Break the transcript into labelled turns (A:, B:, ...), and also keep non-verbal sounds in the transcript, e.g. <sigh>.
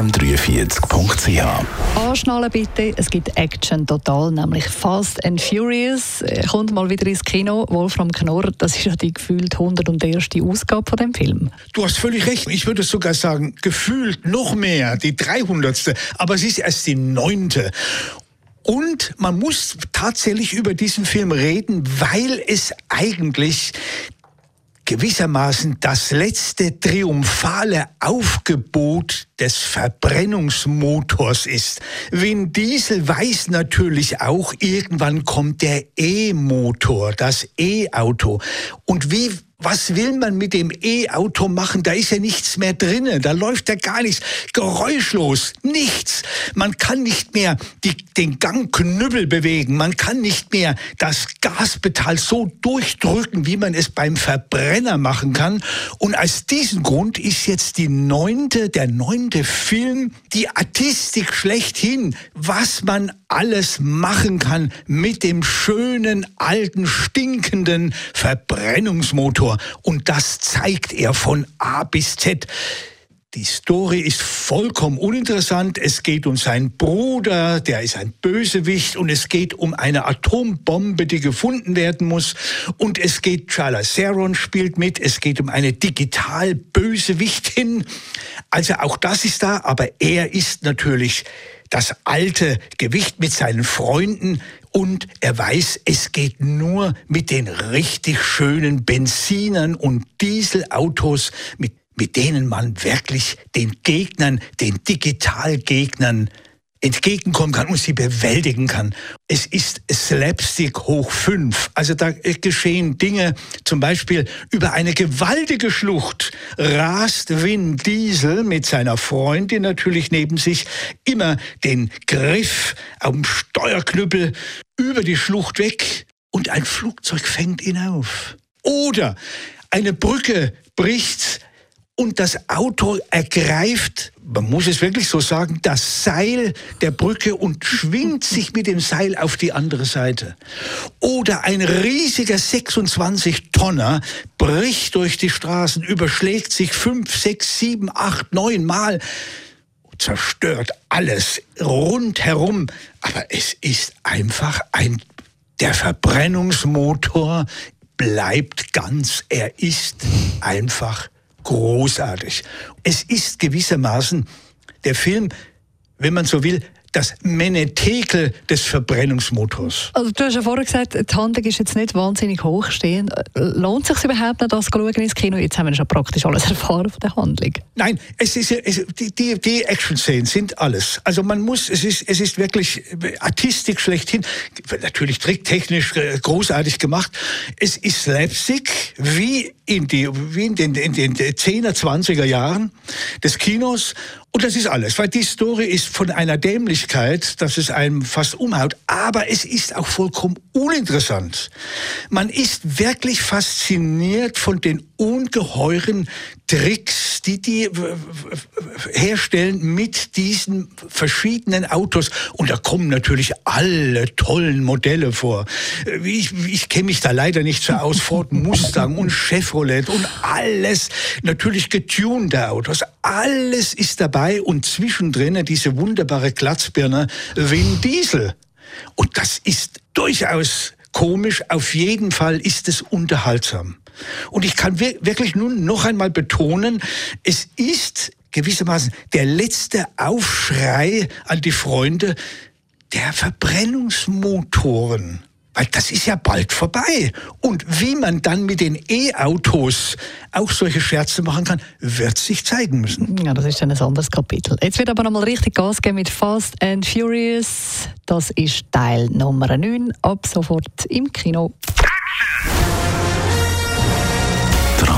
A: www.im43.ch
B: Anschnallen bitte, es gibt Action total, nämlich Fast and Furious. Äh, kommt mal wieder ins Kino. Wolfram Knorr, das ist ja die gefühlt 101. Ausgabe von dem Film.
C: Du hast völlig recht. Ich würde sogar sagen, gefühlt noch mehr, die 300. Aber es ist erst die neunte. Und man muss tatsächlich über diesen Film reden, weil es eigentlich gewissermaßen das letzte triumphale Aufgebot des Verbrennungsmotors ist. Vin Diesel weiß natürlich auch, irgendwann kommt der E-Motor, das E-Auto. Und wie was will man mit dem E-Auto machen? Da ist ja nichts mehr drinnen, da läuft ja gar nichts. Geräuschlos, nichts. Man kann nicht mehr die, den Gangknüppel bewegen, man kann nicht mehr das Gaspedal so durchdrücken, wie man es beim Verbrenner machen kann. Und aus diesem Grund ist jetzt die neunte, der neunte Film, die Artistik schlechthin, was man alles machen kann mit dem schönen, alten, stinkenden Verbrennungsmotor. Und das zeigt er von A bis Z. Die Story ist vollkommen uninteressant. Es geht um seinen Bruder, der ist ein Bösewicht, und es geht um eine Atombombe, die gefunden werden muss. Und es geht, Charles Theron spielt mit, es geht um eine Digital-Bösewichtin. Also auch das ist da, aber er ist natürlich das alte Gewicht mit seinen Freunden und er weiß, es geht nur mit den richtig schönen Benzinern und Dieselautos, mit, mit denen man wirklich den Gegnern, den Digitalgegnern entgegenkommen kann und sie bewältigen kann. Es ist Slapstick hoch fünf. Also da geschehen Dinge, zum Beispiel über eine gewaltige Schlucht rast Vin Diesel mit seiner Freundin natürlich neben sich immer den Griff am Steuerknüppel über die Schlucht weg und ein Flugzeug fängt ihn auf. Oder eine Brücke bricht und das Auto ergreift, man muss es wirklich so sagen, das Seil der Brücke und schwingt sich mit dem Seil auf die andere Seite. Oder ein riesiger 26 Tonner bricht durch die Straßen, überschlägt sich fünf, sechs, sieben, acht, neun Mal, zerstört alles rundherum. Aber es ist einfach ein, der Verbrennungsmotor bleibt ganz, er ist einfach großartig. Es ist gewissermaßen der Film, wenn man so will, das Menetekel des Verbrennungsmotors.
B: Also du hast ja vorher gesagt, die Handlung ist jetzt nicht wahnsinnig hochstehend. Lohnt es sich überhaupt noch, das zu schauen ins Kino? Jetzt haben wir schon praktisch alles <laughs> erfahren von der Handlung.
C: Nein, es ist, es, die, die, die Action-Szenen sind alles. Also man muss, es ist, es ist wirklich Artistik schlechthin. Natürlich tricktechnisch äh, großartig gemacht. Es ist Slapstick, wie in, die, wie in den, in den 10er, 20er Jahren des Kinos. Und das ist alles, weil die Story ist von einer Dämlichkeit, dass es einem fast umhaut, aber es ist auch vollkommen uninteressant. Man ist wirklich fasziniert von den ungeheuren Tricks, die die herstellen mit diesen verschiedenen Autos. Und da kommen natürlich alle tollen Modelle vor. Ich, ich kenne mich da leider nicht so aus. Ford <laughs> Mustang und Chevrolet und alles. Natürlich getunte Autos. Alles ist dabei und zwischendrin diese wunderbare Glatzbirne Vin Diesel. Und das ist durchaus komisch. Auf jeden Fall ist es unterhaltsam. Und ich kann wirklich nun noch einmal betonen, es ist gewissermaßen der letzte Aufschrei an die Freunde der Verbrennungsmotoren. Weil das ist ja bald vorbei. Und wie man dann mit den E-Autos auch solche Scherze machen kann, wird sich zeigen müssen.
B: Ja, das ist dann ein anderes Kapitel. Jetzt wird aber nochmal richtig Gas geben mit Fast and Furious. Das ist Teil Nummer 9. Ab sofort im Kino.